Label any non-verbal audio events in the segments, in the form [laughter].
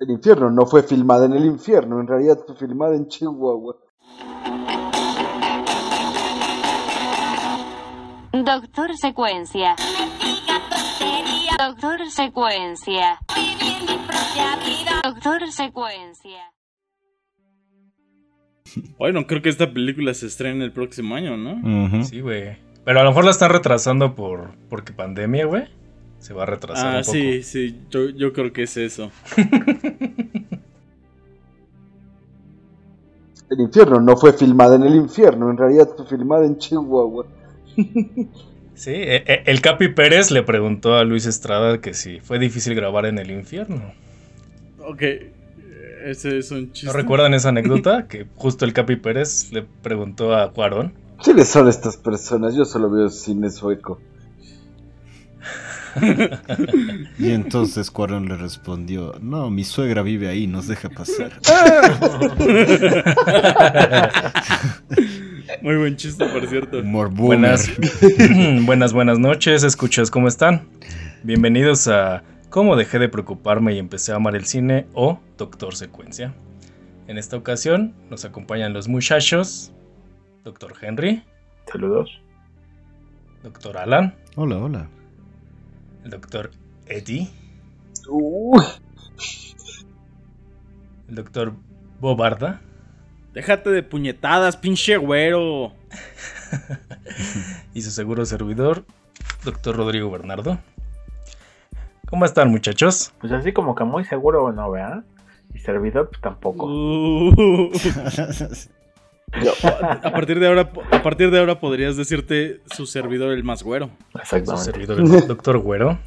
El infierno no fue filmada en el infierno, en realidad fue filmada en Chihuahua. Doctor Secuencia. Doctor Secuencia. Doctor Secuencia. Bueno, creo que esta película se estrena el próximo año, ¿no? Sí, güey. Pero a lo mejor la están retrasando por porque pandemia, güey. Se va a retrasar Ah, un poco. sí, sí, yo, yo creo que es eso. [laughs] El infierno no fue filmada en el infierno, en realidad fue filmada en Chihuahua. [laughs] Sí, e- e- el Capi Pérez le preguntó a Luis Estrada que si fue difícil grabar en el infierno. Ok, ese es un chiste. ¿No recuerdan esa anécdota? [laughs] que justo el Capi Pérez le preguntó a Cuarón. ¿Quiénes son estas personas? Yo solo veo cine sueco. [laughs] Y entonces Cuarón le respondió, no, mi suegra vive ahí, nos deja pasar. [laughs] Muy buen chiste, por cierto. Buenas, [laughs] buenas, buenas noches, escuchas, ¿cómo están? Bienvenidos a ¿Cómo dejé de preocuparme y empecé a amar el cine? o Doctor Secuencia. En esta ocasión nos acompañan los muchachos, Doctor Henry, Saludos. Doctor Alan, Hola, hola. El Doctor Eddie, Uy, el Doctor Bobarda Déjate de puñetadas, pinche güero. [laughs] y su seguro servidor, Doctor Rodrigo Bernardo. ¿Cómo están muchachos? Pues así como que muy seguro no, ¿verdad? Y servidor, pues tampoco. Uh. [laughs] [laughs] a partir de ahora, a partir de ahora podrías decirte su servidor el más güero. Su Exactamente. servidor, el Doctor Güero.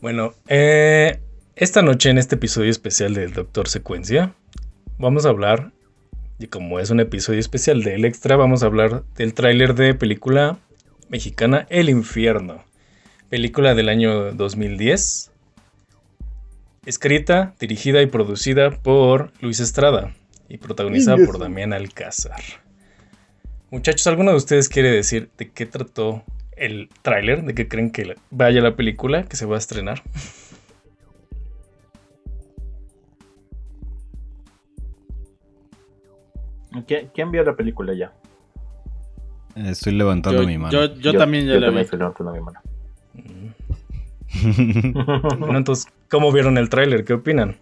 Bueno, eh, esta noche en este episodio especial del Doctor Secuencia, vamos a hablar, y como es un episodio especial del Extra, vamos a hablar del tráiler de película mexicana El Infierno, película del año 2010, escrita, dirigida y producida por Luis Estrada y protagonizada por Damián Alcázar. Muchachos, ¿alguno de ustedes quiere decir de qué trató el tráiler? ¿De qué creen que vaya la película que se va a estrenar? ¿Quién, quién vio la película ya? Estoy levantando Yo, mi mano. yo- yo también ya la vi. también estoy levantando mi mano. [laughs] Bueno, entonces, ¿cómo vieron el tráiler? ¿Qué opinan?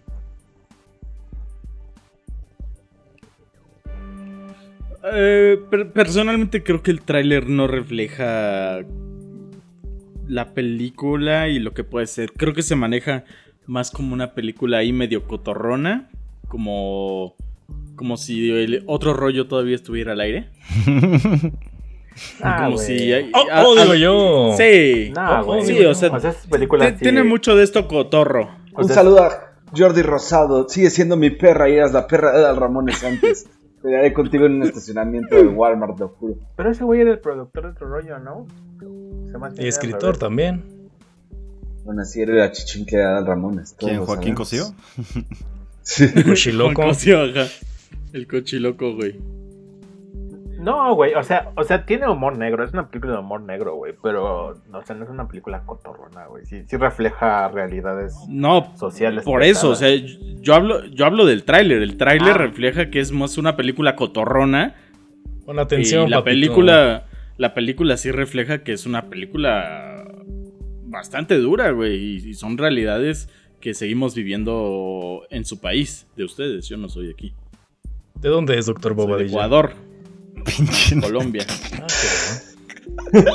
Eh, per- personalmente creo que el tráiler no refleja la película y lo que puede ser. Creo que se maneja más como una película ahí medio cotorrona, como como si el otro rollo todavía estuviera al aire. Ah, como si hay- Oh, oh, digo yo. Sí. Oh, sí, o sea, Tiene mucho de esto cotorro. o un sea, saludo a Jordi Rosado. Sigue siendo mi perra y eras la perra de Adal Ramones antes. [laughs] Pelearé contigo en un [laughs] estacionamiento del Walmart, lo juro. Pero ese güey era el productor de otro rollo, ¿no? Y era escritor también. Bueno, así era la chichinque de Adal Ramones. ¿Quién, Joaquín. Cosío? [laughs] Sí. Cochiloco. Cosío, ajá. El cochiloco, güey. No, güey, o sea, o sea, tiene humor negro, es una película de humor negro, güey, pero o sea, no es una película cotorrona, güey. Sí, sí refleja realidades No, sociales. por eso, o sea, yo hablo, yo hablo del tráiler. El tráiler Ah. refleja que es más una película cotorrona. Con atención, y la papito. película, la película sí refleja que es una película bastante dura, güey. Y, y son realidades que seguimos viviendo en su país, de ustedes. Yo no soy de aquí. ¿De dónde es, doctor Soy de Bobadilla? Ecuador, Pinche. [laughs] Colombia. Ah, qué bueno. [laughs]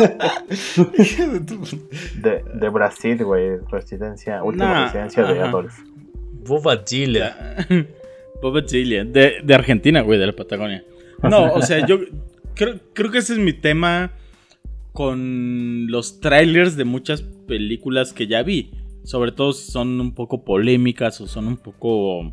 de, de Brasil, güey, residencia, última Nah, residencia de. Adolf. Bobadilla. Boba Chile, [laughs] de, de Argentina, güey, de la Patagonia. No, o sea, yo creo, creo que ese es mi tema con los trailers de muchas películas que ya vi. Sobre todo si son un poco polémicas o son un poco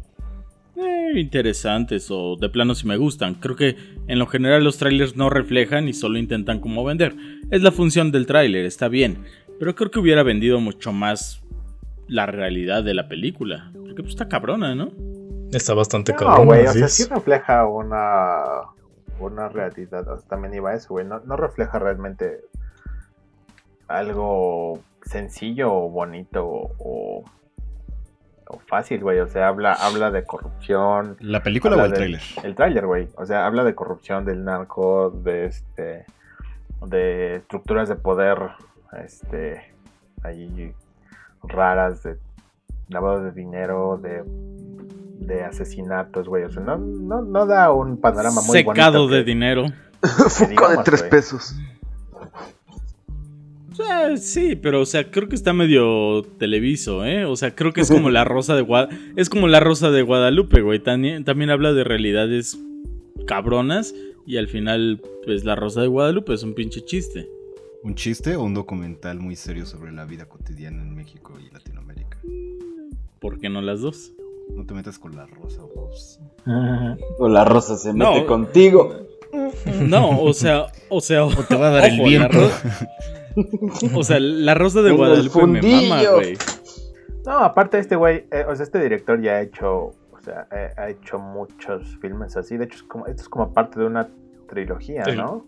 eh, interesantes o de plano si me gustan. Creo que en lo general los trailers no reflejan y solo intentan como vender. Es la función del trailer, está bien. Pero creo que hubiera vendido mucho más la realidad de la película. Porque pues está cabrona, ¿no? Está bastante No, cabrón. güey, o así sea, sí refleja una, una realidad. o sea, también iba a eso, güey. No, no refleja realmente algo sencillo o bonito o, fácil, güey. O sea, habla, habla de corrupción. ¿La película o el de- tráiler? El tráiler, güey. O sea, habla de corrupción, del narco, de este. de estructuras de poder. Este. ahí raras, de lavado de dinero, de. de asesinatos, güey. O sea, no, no, no da un panorama muy Secado bonito de que- dinero. Fuco de tres pesos. Sea, sí, pero o sea, creo que está medio televiso, ¿eh? O sea, creo que es como la [laughs] rosa de Gua- es como la rosa de Guadalupe, güey. También, también habla de realidades cabronas y al final, pues la rosa de Guadalupe es un pinche chiste. ¿Un chiste o un documental muy serio sobre la vida cotidiana en México y Latinoamérica? ¿Por qué no las dos? No te metas con la rosa, vos. [laughs] O la rosa se No. mete contigo. No, o sea, o sea, O te va a dar [laughs] el la viento. O sea, la rosa de Guadalupe me mama, güey. No, aparte este güey, eh, o sea, este director ya ha hecho, o sea, eh, ha hecho muchos filmes así. De hecho, es como, esto es como parte de una trilogía, Sí. ¿no?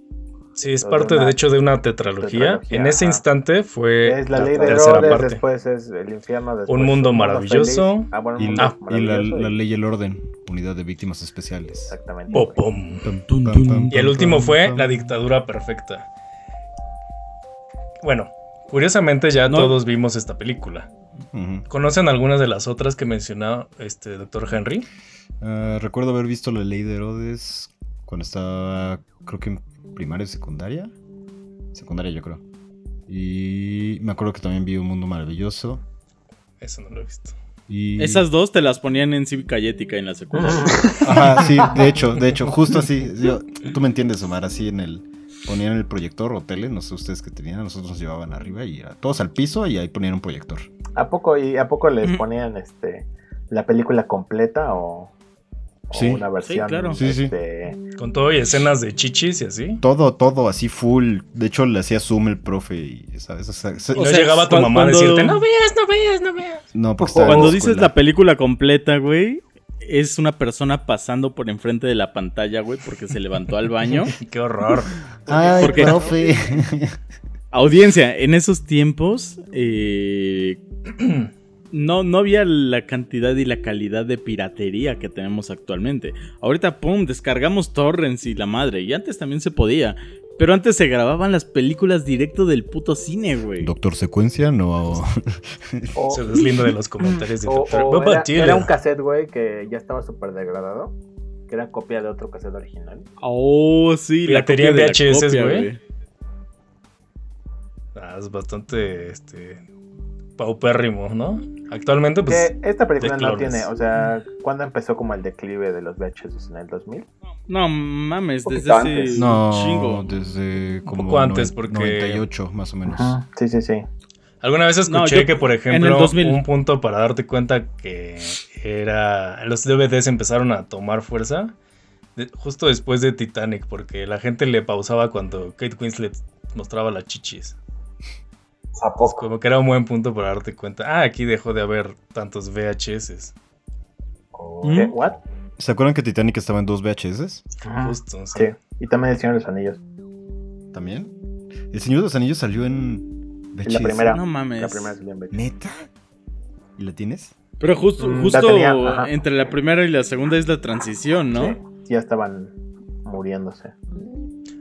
Sí, es de parte una de hecho de una tetralogía. tetralogía, En ese ajá. instante fue Es la ley de tercera Herodes, parte. después es el infierno, después Un mundo maravilloso. Ah, bueno, un Y, mundo la, y la- maravilloso la y- ley y el orden, unidad de víctimas especiales. Exactamente. Y el último fue. La dictadura perfecta. Bueno, curiosamente ya No. todos vimos esta película. ¿Conocen algunas de las otras que mencionaba este doctor Henry? Ah, recuerdo haber visto la ley de Herodes cuando estaba, creo que en primaria o secundaria. Secundaria, yo creo. Y me acuerdo que también vi Un Mundo Maravilloso. Eso no lo he visto. Y... Esas dos te las ponían en cívica y ética en la secundaria. [laughs] Ajá, sí, de hecho, de hecho, justo así. yo- tú me entiendes, Omar, así en el. Ponían el proyector o tele, no sé ustedes qué tenían, nosotros nos llevaban arriba y era todos al piso y ahí ponían un proyector. ¿A poco, y a poco les ponían este la película completa o, o Sí. una versión? claro. Sí, sí. este, Con todo y escenas de chichis y así. Todo, todo así full. De hecho, le hacía zoom el profe y, ¿sabes? O sea, no llegaba tu mamá a cuando- decirte, no [laughs] veas, no veas, no veas. no, porque Cuando dices la película completa, güey, es una persona pasando por enfrente de la pantalla, güey, porque se levantó al baño. [laughs] Qué horror. Ay, porque- profe. [laughs] Audiencia, en esos tiempos eh, no, no había la cantidad y la calidad de piratería que tenemos actualmente. Ahorita, pum, descargamos torrents y la madre. Y antes también se podía. Pero antes se grababan las películas directo del puto cine, güey. Doctor Secuencia, no. o- Se deslinda de los comentarios de o- doctor. o era, un cassette, güey, que ya estaba súper degradado. Que era copia de otro cassette original. Oh, sí, la Piratería copia en de la VHS, copia, güey. Ah, es bastante, este, paupérrimo, ¿no? Actualmente, pues, que esta película no clones. tiene, o sea, ¿cuándo empezó como el declive de los VHS en el 2000? No mames, desde antes. No, chingo. desde como poco antes, porque- 98, más o menos. Sí, sí, sí. alguna vez escuché No, yo- que, por ejemplo, el 2000. un punto para darte cuenta que era, los DVDs empezaron a tomar fuerza de- justo después de Titanic, porque la gente le pausaba cuando Kate Winslet mostraba las chichis. ¿A poco? Como que era un buen punto para darte cuenta. Ah, aquí dejó de haber tantos VHS. ¿Mm? ¿Qué? ¿What? ¿Se acuerdan que Titanic estaba en dos VHS? Justo, sí. Sí. Y también el Señor de los Anillos. ¿También? El Señor de los Anillos salió en VHS. La primera. No mames. La primera salió en VHS. ¿Neta? ¿Y la tienes? Pero justo, Mm, justo tenía, entre la primera y la segunda es la transición, ¿no? Sí, ya estaban muriéndose.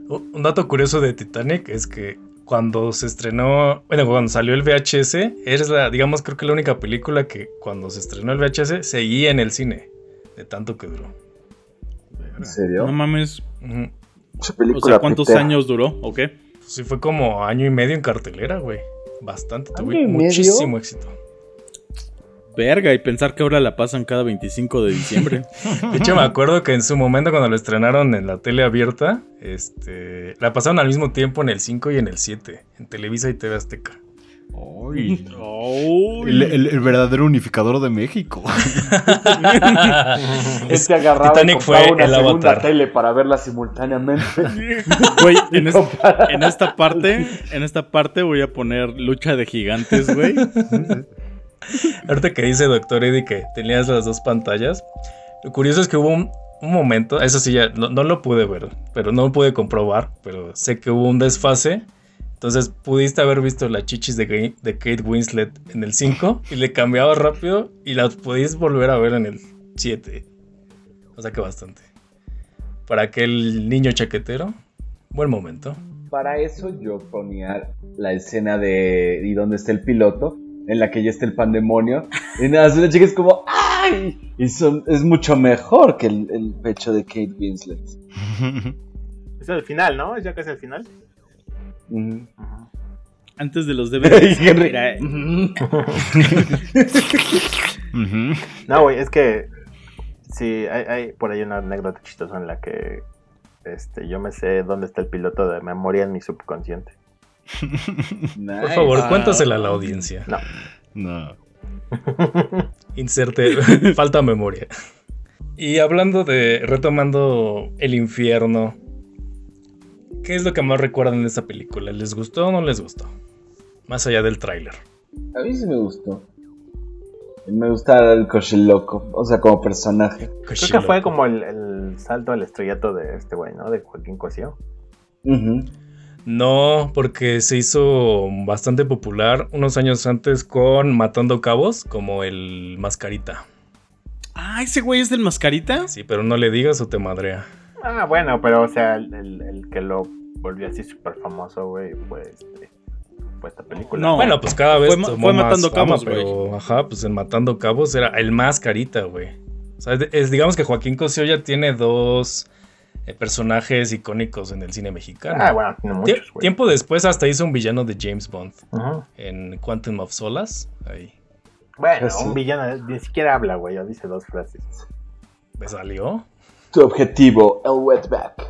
Oh, Un dato curioso de Titanic es que cuando se estrenó, bueno, cuando salió el VHS, es la, digamos, creo que la única película que cuando se estrenó el VHS seguía en el cine, de tanto que duró. ¿En serio? No mames. O sea, ¿cuántos pitera. años duró? ¿O qué? Pues sí, fue como año y medio en cartelera, güey. Bastante, tuvo muchísimo éxito. Verga, y pensar que ahora la pasan cada 25 de diciembre. [laughs] De hecho, me acuerdo que en su momento cuando lo estrenaron en la tele abierta, este, la pasaron al mismo tiempo en el 5 y en el 7, en Televisa y TV Azteca. ¡Ay! El, el- el verdadero unificador de México. [laughs] Este agarraba Titanic fue una el segunda avatar. tele para verla simultáneamente. [laughs] Güey, en, es- en esta parte, en esta parte voy a poner lucha de gigantes, güey. Ahorita que dice Doctor Eddie que tenías las dos pantallas, lo curioso es que hubo un, momento, eso sí ya no, lo pude ver, pero no lo pude comprobar, pero sé que hubo un desfase Entonces pudiste haber visto las chichis de, Kate Winslet en el 5 y le cambiabas rápido y las podías volver a ver en el 7. O sea que bastante. Para aquel niño chaquetero, buen momento. Para eso yo ponía la escena de ¿y dónde está el piloto? En la que ya está el pandemonio. Y nada, una chica es como ¡ay! Y son, es mucho mejor que el, el pecho de Kate Winslet. [laughs] Es el final, ¿no? Es ya casi el final. Antes de los [laughs] era- [laughs] Ujú. No, güey, es que sí, hay, hay por ahí una anécdota chistosa en la que este, yo me sé dónde está el piloto de memoria en mi subconsciente. Nice. Por favor, Ah. cuéntasela a la audiencia. No. No. [laughs] Inserte, [laughs] falta memoria. Y hablando de, retomando el infierno, ¿qué es lo que más recuerdan de esta película? ¿Les gustó o no les gustó? Más allá del tráiler. A mí sí me gustó. Me gusta el coche loco, o sea, como personaje. Creo que fue como el, el salto al estrellato de este güey, ¿no? De Joaquín Cosío. Ujú. No, porque se hizo bastante popular unos años antes con Matando Cabos, como el Mascarita. Ah, ese güey es del mascarita. Sí, pero no le digas o te madrea. Ah, bueno, pero o sea, el, el- el que lo volvió así súper famoso, güey, fue, este, fue esta película. No. Bueno, pues cada vez Fue tomó fue más Matando fama, Cabos, pero ajá, pues en Matando Cabos era el Mascarita, güey. O sea, es- es- digamos que Joaquín Cosío ya tiene dos personajes icónicos en el cine mexicano. Ah, bueno, tiene Tie- muchos, güey. tiempo después hasta hizo un villano de James Bond Ujú. en Quantum of Solace. Ahí Bueno, un villano ni siquiera habla, güey, o dice dos frases. me salió. Tu objetivo, el wetback.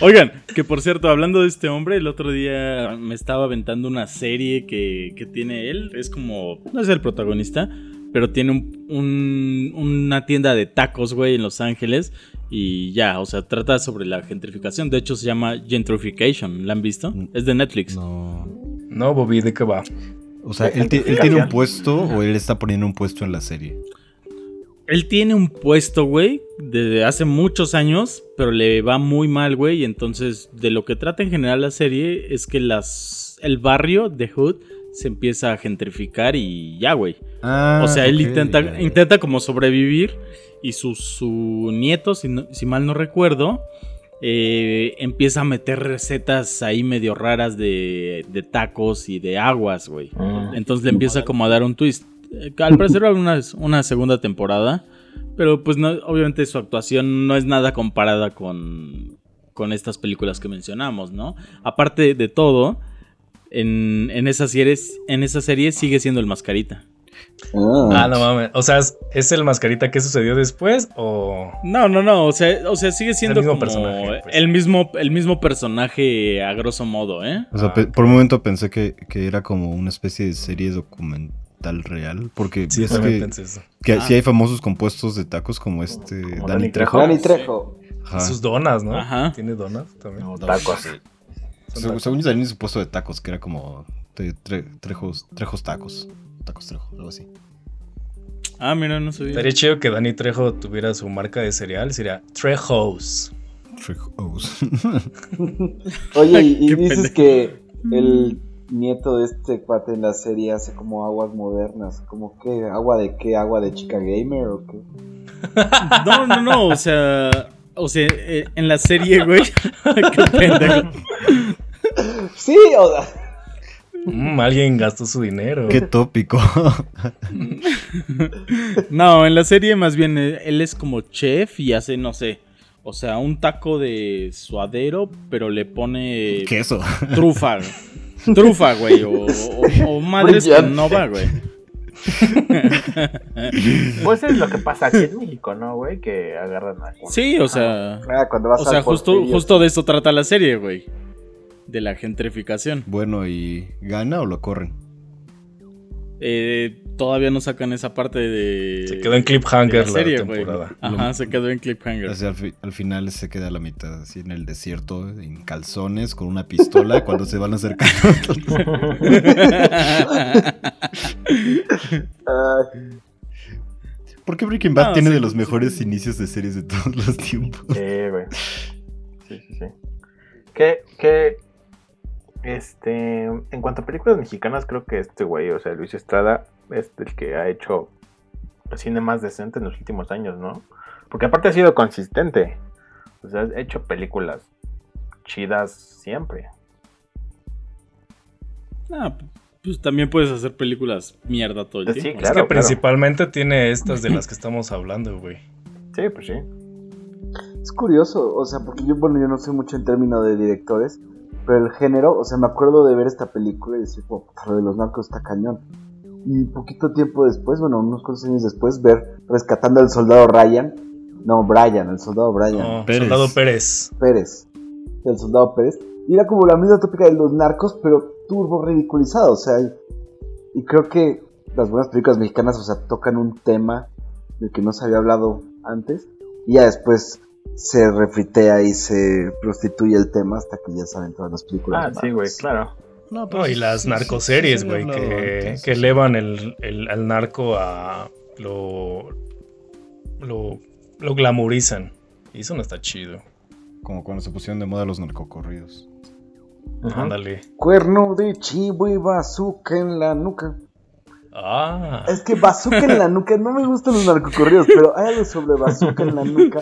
Oigan, que por cierto, hablando de este hombre, el otro día me estaba aventando una serie que, que tiene él. Es como, no es el protagonista, pero tiene un- un- una tienda de tacos, güey, en Los Ángeles. Y ya, o sea, trata sobre la gentrificación. De hecho, se llama Gentrification. ¿La han visto? Es de Netflix. No. No, Bobby, ¿de qué va? O sea, ¿él, ti- él tiene un puesto o él está poniendo un puesto en la serie? Él tiene un puesto, güey, desde hace muchos años, pero le va muy mal, güey. y Entonces, de lo que trata en general la serie es que las el barrio de Hood se empieza a gentrificar y ya, güey. Ah, o sea, él intenta, intenta como sobrevivir y su, su nieto, si, no- si mal no recuerdo, eh, empieza a meter recetas ahí medio raras de, de tacos y de aguas, güey. Mm. Entonces le empieza como a dar un twist. Eh, Al parecer va a haber una, una segunda temporada. Pero pues no, obviamente su actuación no es nada comparada con, con estas películas que mencionamos, ¿no? Aparte de todo, en, en esa serie, en esa serie sigue siendo el mascarita. Ah, no mames. O sea, ¿es, es el mascarita que sucedió después o...? No, no, no. O sea, o sea sigue siendo mismo como personaje, pues. el, mismo, el mismo personaje a grosso modo, ¿eh? O sea, pe- por un momento pensé que, que era como una especie de serie documental real. Porque Sí, también que, pensé eso. que Ah. sí hay famosos compuestos de tacos como este Como Dani Dani Trejo. Dani Trejo. Sus donas, ¿no? Ajá. Tiene donas también. No, tacos. Según, según yo también su puesto de tacos, que era como tre- tre- trejos, trejos tacos. Tacos trejo, algo así. Ah, mira, no sabía. Estaría chido que Dani Trejo tuviera su marca de cereal. Sería Trejos. Trejos. [laughs] Oye, y, dices pendejo. que el nieto de este cuate en la serie hace como aguas modernas. ¿Como qué? ¿Agua de qué? ¿Agua de chica gamer o qué? [laughs] No, no, no, o sea, o sea, eh, en la serie, güey. [laughs] Qué pendejo. Sí, o sea, Mm, alguien gastó su dinero. Qué tópico. No, en la serie más bien eh, él es como chef y hace, no sé, o sea, un taco de suadero, pero le pone Queso. trufa. Trufa, güey, o, o, o madres que no va, güey. [laughs] Pues es lo que pasa aquí en México, ¿no, güey? Que agarran a Sí, o sea, ah, cuando vas o sea, justo, justo de eso trata la serie, güey. De la gentrificación. Bueno, ¿y gana o lo corren? Eh, todavía no sacan esa parte de. Se quedó en cliffhanger la, serie, güey. temporada. Ajá, se quedó en cliffhanger. Sea, al, fi- al final se queda a la mitad, así en el desierto, en calzones, con una pistola, [laughs] cuando se van acercando. [laughs] ¿Por qué Breaking Bad No, tiene sí, de los sí. mejores inicios de series de todos los tiempos? Sí, güey. Sí, sí, sí. Que, que, este, en cuanto a películas mexicanas, creo que este güey, o sea, Luis Estrada, es el que ha hecho cine más decente en los últimos años, ¿no? Porque aparte ha sido consistente. O sea, ha hecho películas chidas siempre. Ah, pues también puedes hacer películas mierda todo el Sí, tiempo. claro. es que principalmente tiene estas de [clears throat] las que estamos hablando, güey. Sí, pues sí. Es curioso, o sea, porque yo, bueno, yo no sé mucho en términos de directores, pero el género, o sea, me acuerdo de ver esta película y decir, "Oh, puta, lo de los narcos está cañón. Y poquito tiempo después, bueno, unos cuantos años después, ver Rescatando al Soldado Ryan, no, Brian, el Soldado Brian No, Pérez. Soldado Pérez. Pérez, el Soldado Pérez, y era como la misma tópica de los narcos, pero turbo ridiculizado, o sea, y, y creo que las buenas películas mexicanas, o sea, tocan un tema del que no se había hablado antes, y ya después se refritea y se prostituye el tema hasta que ya salen todas las películas. Ah, sí, güey, claro. No, No, y las narcoseries, güey, que, que elevan el, el- al narco a lo, lo, lo glamorizan. Y eso no está chido. Como cuando se pusieron de moda los narcocorridos. Ándale. Cuerno de chivo y bazooka en la nuca. Ah. Es que bazooka en la nuca, no me gustan los narcocorridos, pero hay algo sobre bazooka en la nuca.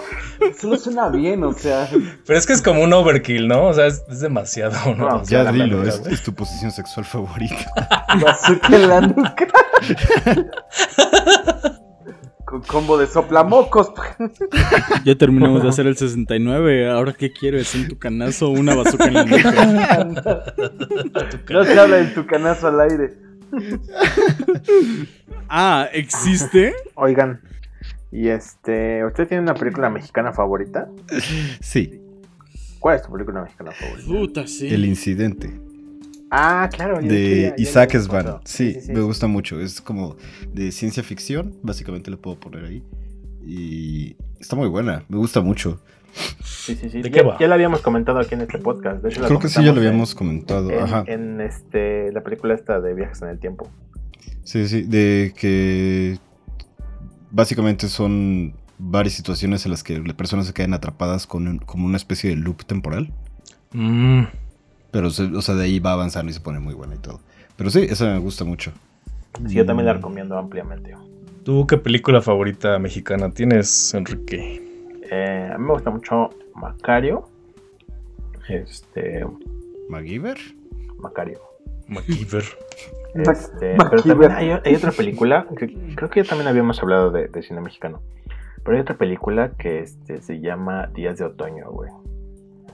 Solo suena bien, o sea. Pero es que es como un overkill, ¿no? O sea, es, es demasiado, ¿no? Sea, Ya la dilo, es, es tu posición sexual favorita. Bazooka en la nuca. Con combo de soplamocos. Ya terminamos de hacer el 69. Ahora, ¿qué quieres? ¿Un tucanazo o una bazooka en la nuca? No se habla del tucanazo al aire. [laughs] Ah, ¿existe? Oigan, y este, ¿usted tiene una película mexicana favorita? Sí, ¿Cuál es tu película mexicana favorita? Puta, sí. El Incidente Ah, claro. de Isaac lo Esban. contó. Sí, me gusta mucho. Es como de ciencia ficción, básicamente le puedo poner ahí. Y está muy buena, me gusta mucho. Sí, sí, sí. ¿De ya, qué va? ya habíamos comentado aquí en este podcast. De hecho, la Creo que sí, ya lo habíamos comentado. En, Ajá. en, este, la película esta de Viajes en el Tiempo. Sí, sí, de que básicamente son varias situaciones en las que las personas se quedan atrapadas con un- como una especie de loop temporal. mm, Pero, se- o sea, de ahí va avanzando y se pone muy buena y todo. Pero sí, esa me gusta mucho. Sí, yo también la Mm. recomiendo ampliamente. ¿Tú qué película favorita mexicana tienes, Enrique? Eh, a mí me gusta mucho Macario. Este, ¿MacGyver? Macario. MacGyver. Mac- Este, pero también hay, hay otra película, que creo que ya también habíamos hablado de, de cine mexicano. Pero hay otra película que este, se llama Días de Otoño, güey.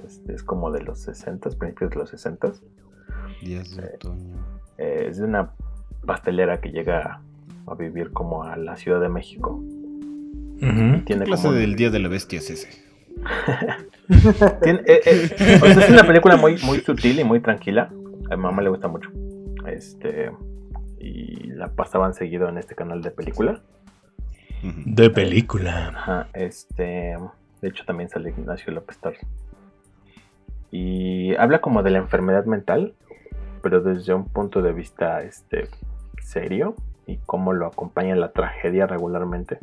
Este, es como de los 60, principios de los 60. Días de otoño. Eh, es de una pastelera que llega a vivir como a la Ciudad de México. ¿Qué Tiene clase como- del Día de la Bestia es ese? [laughs] Tiene- eh, eh, o sea, es una película muy, muy sutil y muy tranquila. A mi mamá le gusta mucho. Este. Y la pasaban seguido en este canal de película. De película. Ajá, este. De hecho, también sale Ignacio López Torres. Y habla como de la enfermedad mental, pero desde un punto de vista este, serio y cómo lo acompaña la tragedia regularmente,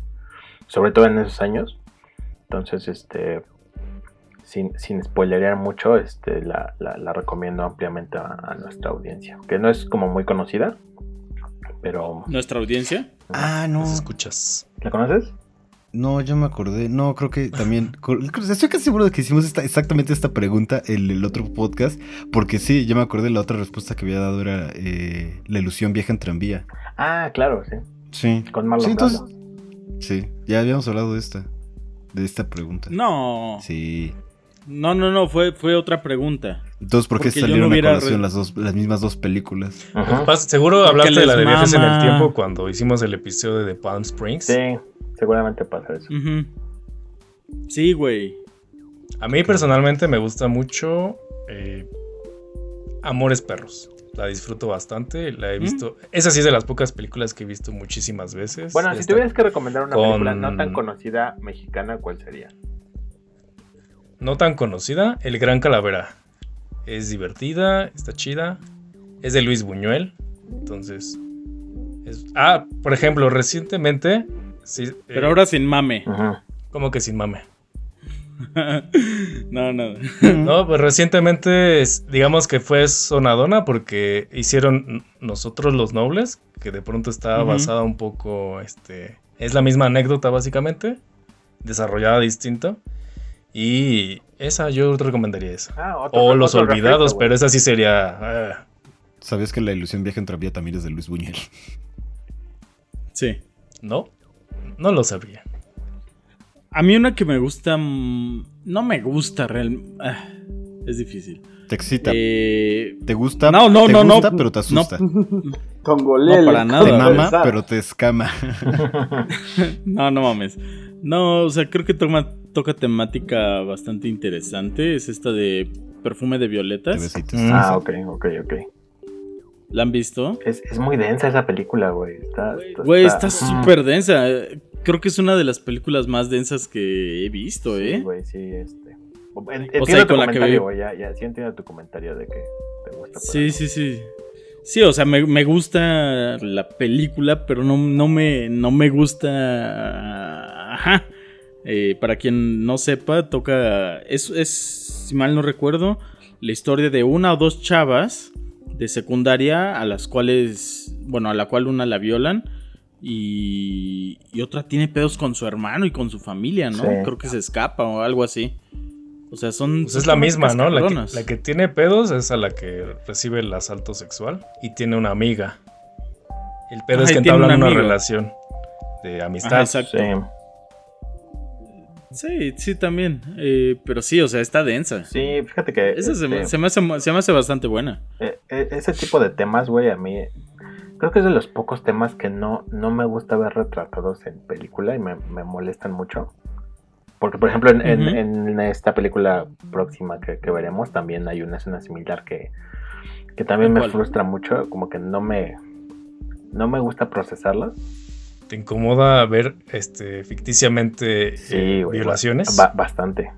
sobre todo en esos años. Entonces, este. Sin, sin spoilerear mucho, este, la, la- la recomiendo ampliamente a, a nuestra audiencia. Que no es como muy conocida, pero. Nuestra audiencia. Ah, no. Escuchas. ¿La conoces? No, ya me acordé. No, creo que también. [laughs] Estoy casi seguro de que hicimos esta- exactamente esta pregunta en el otro podcast. Porque sí, ya me acordé. La otra respuesta que había dado era eh, la ilusión vieja en tranvía. Ah, claro, sí. Sí. Con Marlon Sí, entonces-. Sí, ya habíamos hablado de esta. De esta pregunta. No. Sí. No, no, no. Fue, fue otra pregunta. Entonces, ¿por qué salieron no a colación re- las, dos, las mismas dos películas? Ajá. Pas- Seguro Porque hablaste de la de viajes en el tiempo cuando hicimos el episodio de Palm Springs. Sí, seguramente pasa eso. Sí, güey. A mí personalmente me gusta mucho eh, Amores Perros. La disfruto bastante. La he ¿Mm? visto. Esa sí es de las pocas películas que he visto muchísimas veces. Bueno, si tuvieras que recomendar una con- película no tan conocida mexicana, ¿cuál sería? No tan conocida, El Gran Calavera. Es divertida, está chida. Es de Luis Buñuel. Entonces. es- Ah, por ejemplo, recientemente. Sí, Pero eh, ahora sin mame. Ajá. Como que sin mame. [laughs] no, no. No, pues recientemente, digamos que fue sonadona porque hicieron Nosotros los Nobles, que de pronto está basada un poco, este, es la misma anécdota básicamente, desarrollada distinto. Y esa yo te recomendaría esa. Ah, otro- O Los Olvidados, pero esa sí sería... ah, ¿Sabías que la ilusión viaja en tranvía también es de Luis Buñuel? Sí. no, no lo sabría. A mí una que me gusta. mm, No me gusta realmente. es difícil. Te excita. Eh, ¿Te gusta? no, no, te no, no. gusta, pero te asusta. No, para nada. Te Te mama, pero te escama. [laughs] no, no mames. No, o sea, creo que toma, toca temática bastante interesante. Es esta de perfume de violetas. besitos. Mm. Ah, ok, ok, ok. ¿La han visto? Es, es muy densa esa película, güey. Está, está- Güey, está Ujú. súper densa. Creo que es una de las películas más densas que he visto, Sí, ¿eh? güey, sí, este. O sea, tu con la que. Ya, ya, sí entiendo tu comentario de que te gusta. Sí, sí, sí. Sí, o sea, me, me gusta la película, pero no, no, me, no me gusta. Ajá. Eh, para quien no sepa, toca. Es, es, si mal no recuerdo, la historia de una o dos chavas de secundaria a las cuales. Bueno, a la cual una la violan. Y, y otra tiene pedos con su hermano y con su familia, ¿no? Sí. Creo que se escapa o algo así. O sea, son. Pues es la misma, ¿no? La que, cabronas. la que tiene pedos es a la que recibe el asalto sexual y tiene una amiga. El pedo Ajá, es que entablan una una relación de Ajá, amistad. exacto. Sí. Sí, sí, también. Eh, pero sí, o sea, está densa. Sí, fíjate que. Esa se, me, este, se me hace, se me hace bastante buena. eh, eh, ese tipo de temas, güey, a mí. Creo que es de los pocos temas que no, no me gusta ver retratados en película y me, me molestan mucho. Porque, por ejemplo, en, Ujú. en esta película próxima que, que veremos, también hay una escena similar que, que también me ¿Cuál? frustra mucho. Como que no me. No me gusta procesarla. ¿Te incomoda ver este ficticiamente Sí, eh, violaciones? ba- bastante,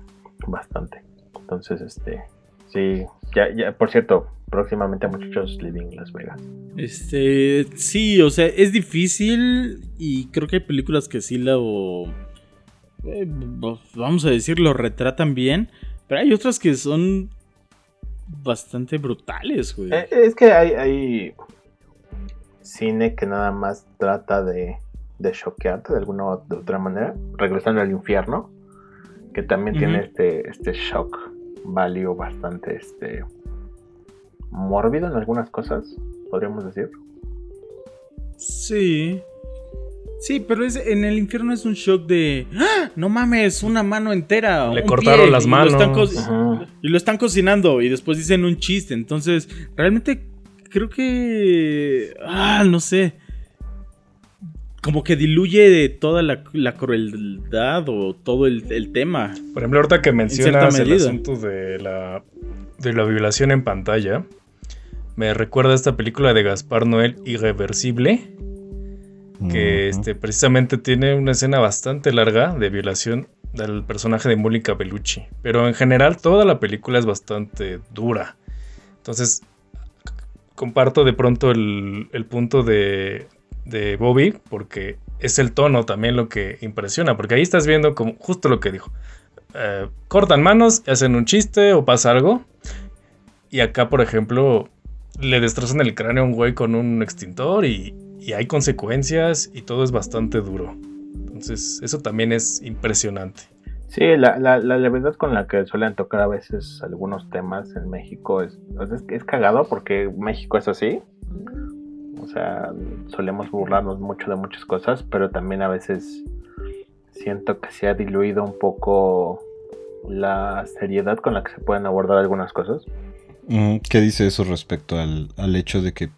bastante. Entonces, este, sí, ya, ya, por cierto, próximamente muchachos Living Las Vegas. Este, sí, o sea, es difícil y creo que hay películas que sí lo, eh, vamos a decir, lo retratan bien, pero hay otras que son bastante brutales, güey. Eh, es que hay, hay cine que nada más trata de, de choquearte de alguna u de otra manera, regresando al infierno, que también tiene este, este shock value bastante este mórbido en algunas cosas, podríamos decir. Sí. Sí, pero es, en el infierno es un shock de, ¡Ah! no mames, una mano entera. Le un cortaron pie", las y lo están manos. Y lo están cocinando y después dicen un chiste. Entonces, realmente creo que... Ah, no sé. Como que diluye de toda la, la crueldad o todo el, el tema. Por ejemplo, ahorita que mencionas el asunto de la, de la violación en pantalla, me recuerda a esta película de Gaspar Noel, Irreversible, que este, precisamente tiene una escena bastante larga de violación del personaje de Mónica Bellucci. Pero en general toda la película es bastante dura. Entonces, comparto de pronto el, el punto de, de Bobby, porque es el tono también lo que impresiona, porque ahí estás viendo como justo lo que dijo. Eh, cortan manos, hacen un chiste o pasa algo. Y acá, por ejemplo, le destrozan el cráneo a un güey con un extintor y, hay consecuencias y todo es bastante duro. Entonces, eso también es impresionante. Sí, la, la, la levedad con la que suelen tocar a veces algunos temas en México es, es cagado porque México es así. O sea, solemos burlarnos mucho de muchas cosas, pero también a veces siento que se ha diluido un poco la seriedad con la que se pueden abordar algunas cosas. ¿Qué dice eso respecto al, al hecho de que,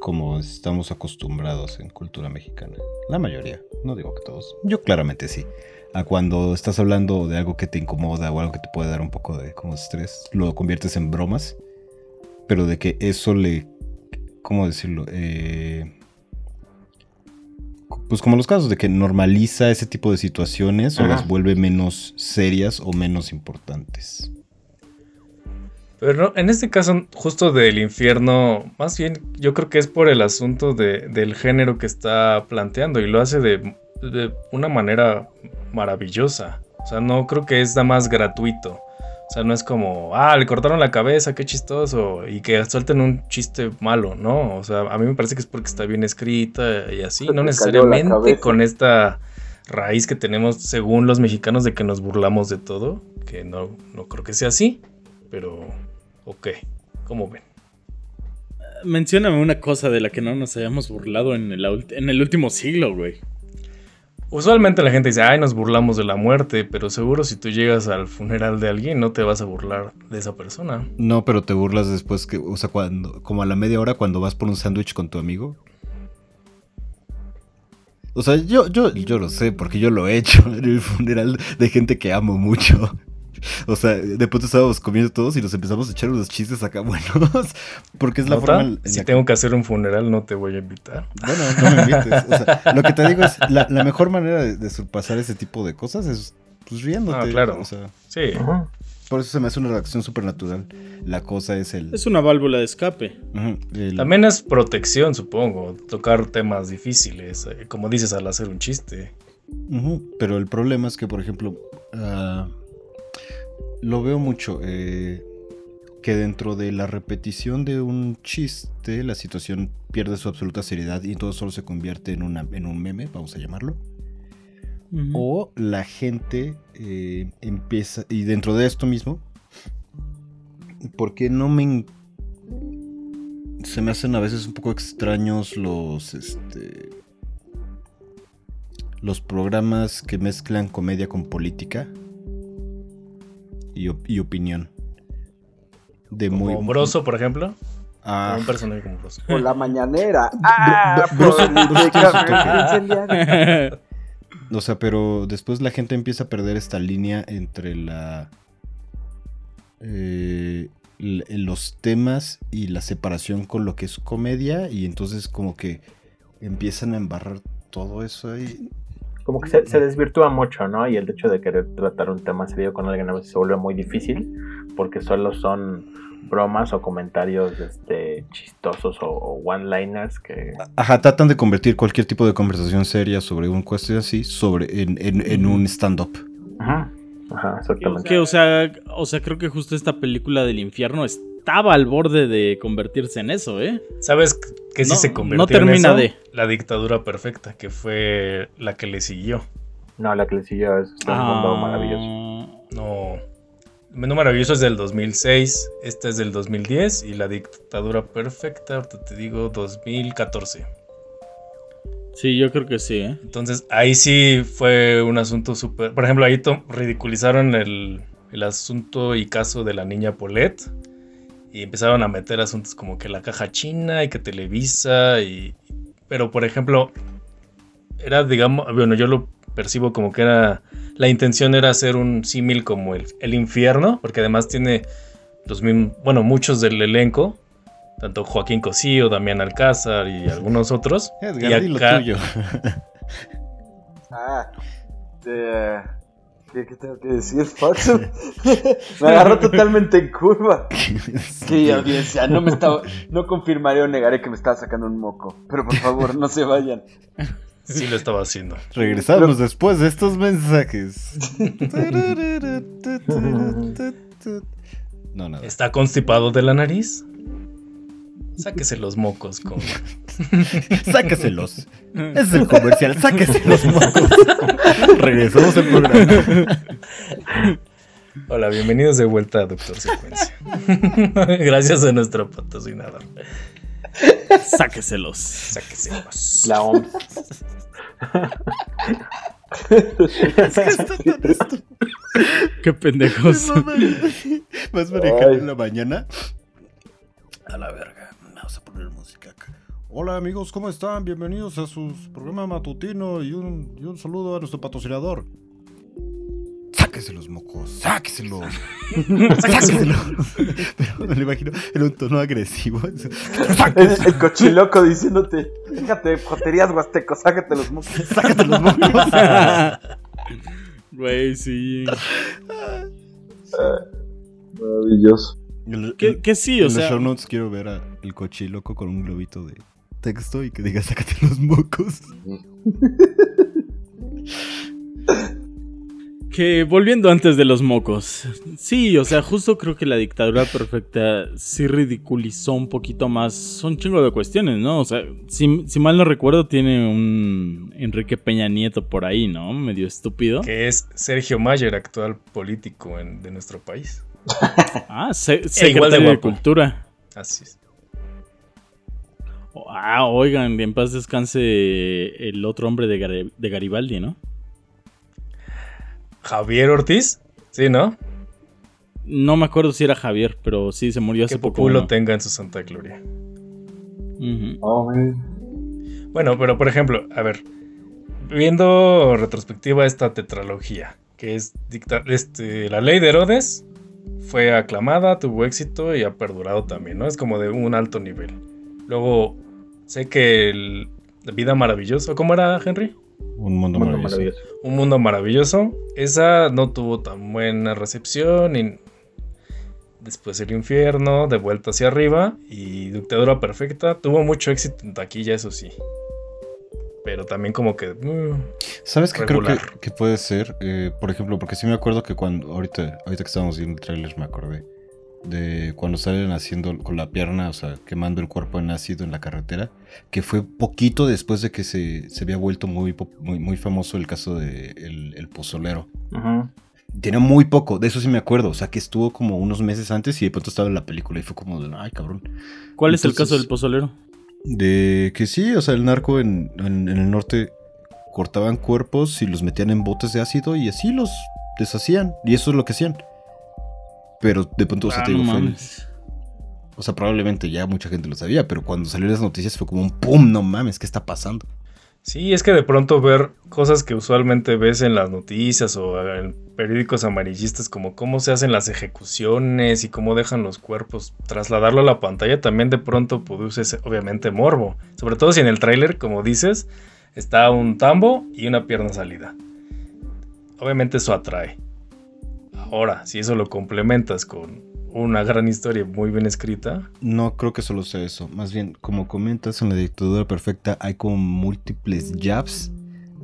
como estamos acostumbrados en cultura mexicana, la mayoría, no digo que todos, yo claramente sí, a cuando estás hablando de algo que te incomoda o algo que te puede dar un poco de como estrés, lo conviertes en bromas, pero de que eso le, ¿cómo decirlo? Eh, pues como los casos de que normaliza ese tipo de situaciones o las vuelve menos serias o menos importantes. Pero no, en este caso, justo del infierno, más bien yo creo que es por el asunto de- del género que está planteando y lo hace de, de una manera maravillosa. O sea, no creo que es nada más gratuito. O sea, no es como, ah, le cortaron la cabeza, qué chistoso, y que suelten un chiste malo, ¿no? O sea, a mí me parece que es porque está bien escrita y así, no necesariamente con esta raíz que tenemos según los mexicanos de que nos burlamos de todo, que no, no creo que sea así, pero, ok, ¿cómo ven? Mencióname una cosa de la que no nos hayamos burlado en el, en el último siglo, güey. Usualmente la gente dice, ay, nos burlamos de la muerte, pero seguro si tú llegas al funeral de alguien no te vas a burlar de esa persona. No, pero te burlas después que, o sea, cuando, como a la media hora cuando vas por un sándwich con tu amigo. O sea, yo, yo, yo lo sé, porque yo lo he hecho [laughs] en el funeral de gente que amo mucho. [laughs] O sea, de pronto estábamos comiendo todos y nos empezamos a echar unos chistes acá [laughs] buenos. Porque es la ¿Nota? forma Si la tengo que hacer un funeral no te voy a invitar. Bueno, no me invites. O sea, [laughs] lo que te digo es, la, la mejor manera de, de surpasar ese tipo de cosas es pues riéndote. Ah, claro. O sea, Sí, por eso se me hace una reacción súper natural. La cosa es el... Es una válvula de escape. El- también es protección, supongo, tocar temas difíciles, eh, como dices al hacer un chiste. Pero el problema es que, por ejemplo, ah, lo veo mucho, eh, que dentro de la repetición de un chiste, la situación pierde su absoluta seriedad y todo solo se convierte en, una, en un meme, vamos a llamarlo. O la gente eh, empieza, y dentro de esto mismo, porque no me... Se me hacen a veces un poco extraños los, este... Los programas que mezclan comedia con política y, op- y opinión. De muy... Como Broso, por ejemplo. Ah, un personaje como Broso. Por la mañanera. Ah. O sea, pero después la gente empieza a perder esta línea entre la. eh, los temas y la separación con lo que es comedia. Y entonces, como que empiezan a embarrar todo eso ahí. Como que se, se desvirtúa mucho, ¿no? Y el hecho de querer tratar un tema serio con alguien a veces se vuelve muy difícil porque solo son bromas o comentarios este, chistosos o, o one-liners que... Ajá, tratan de convertir cualquier tipo de conversación seria sobre un cuestión así sobre, en, en- en un stand-up. Ajá, ajá, exactamente. Que, o sea, o sea, creo que justo esta película del infierno estaba al borde de convertirse en eso, ¿eh? ¿Sabes que sí No, se no convirtió termina en eso? de. La dictadura perfecta, que fue la que le siguió. No, la que le siguió es un mundo Ah, maravilloso. No. El Mundo Maravilloso es del 2006, este es del 2010 y la dictadura perfecta, ahorita te digo, 2014. Sí, yo creo que sí, ¿eh? Entonces ahí sí fue un asunto súper... Por ejemplo, ahí ridiculizaron el, el asunto y caso de la niña Paulette y empezaron a meter asuntos como que la caja china y que Televisa y... Pero por ejemplo, era, digamos, bueno, yo lo percibo como que era... La intención era hacer un símil como el, el infierno, porque además tiene los mismos, bueno, muchos del elenco, tanto Joaquín Cosío, Damián Alcázar y algunos otros. Edgar, y di lo acá- tuyo. [laughs] Ah, eh, ¿qué, qué tengo que decir, [laughs] Fox? me agarró totalmente en curva. [laughs] Sí, audiencia, no me estaba, no confirmaré o negaré que me estaba sacando un moco. Pero por favor, no se vayan. Sí lo estaba haciendo. Regresamos después de estos mensajes. [laughs] No, nada. ¿Está constipado de la nariz? Sáquese los mocos con... [laughs] Sáqueselos. Ese es el [laughs] comercial. Sáquese los mocos. [laughs] Regresamos al programa. Hola, bienvenidos de vuelta a Doctor Secuencia. Gracias a nuestro patrocinador. Sáqueselos. Sáqueselos. La OMS. Qué pendejos. Vas manejando en la mañana. A la verga. Vamos a poner música acá. Hola amigos, ¿cómo están? Bienvenidos a su programa matutino y un, y un saludo a nuestro patrocinador. Sáquese los mocos, sáqueselos. [laughs] Sáqueselos. Pero me lo imagino en un tono agresivo. El, el cochiloco diciéndote, fíjate, joterías huasteco, sácate los mocos. Sácate los mocos. Güey, sí. Maravilloso. Que, que sí, en o los sea. show notes quiero ver a el cochiloco con un globito de texto y que diga sácate los mocos. [laughs] Que volviendo antes de los mocos. Sí, o sea, justo creo que la dictadura perfecta sí ridiculizó un poquito más. Un chingo de cuestiones, ¿no? O sea, si, si mal no recuerdo, tiene un Enrique Peña Nieto por ahí, ¿no? Medio estúpido. Que es Sergio Mayer, actual político en- de nuestro país. Ah, se- igual de secretario de. Cultura. Así es. Ah, oigan, en paz descanse el otro hombre de, Gar- de Garibaldi, ¿no? Javier Ortiz. Sí, ¿no? No me acuerdo si era Javier, pero sí se murió hace Que poco. Popú lo tenga en su santa gloria. Hombre. Bueno, pero por ejemplo, a ver, viendo retrospectiva esta tetralogía, que es dicta- este, la ley de Herodes, fue aclamada, tuvo éxito y ha perdurado también, ¿no? Es como de un alto nivel. Luego, sé que el, la vida maravillosa, ¿cómo era Henry? Un mundo, Mundo maravilloso. maravilloso. Un mundo maravilloso. Esa no tuvo tan buena recepción y después el infierno, de vuelta hacia arriba y dictadura perfecta. Tuvo mucho éxito en taquilla, eso sí. Pero también como que... mm, ¿Sabes qué creo que, que puede ser? Eh, por ejemplo, porque sí me acuerdo que cuando, ahorita, ahorita que estábamos viendo el tráiler me acordé de cuando salen haciendo con la pierna, o sea, quemando el cuerpo en ácido en la carretera, que fue poquito después de que se, se había vuelto muy, muy, muy famoso el caso de el, el pozolero. Ujú. Tenía muy poco, de eso sí me acuerdo, o sea, que estuvo como unos meses antes y de pronto estaba en la película y fue como de, ay, cabrón. ¿Cuál es el caso del pozolero? De que sí, o sea, el narco en, en- en el norte cortaban cuerpos y los metían en botes de ácido y así los deshacían. Y eso es lo que hacían. Pero de pronto, o sea, Ah, te digo, no fue o sea, probablemente ya mucha gente lo sabía, pero cuando salieron las noticias fue como un pum, no mames, ¿qué está pasando? Sí, es que de pronto ver cosas que usualmente ves en las noticias o en periódicos amarillistas como cómo se hacen las ejecuciones y cómo dejan los cuerpos, trasladarlo a la pantalla también de pronto produce obviamente morbo. Sobre todo si en el tráiler, como dices, está un tambo y una pierna salida. Obviamente eso atrae. Ahora, si eso lo complementas con una gran historia muy bien escrita, No creo que solo sea eso. Más bien, como comentas, en la dictadura perfecta hay como múltiples jabs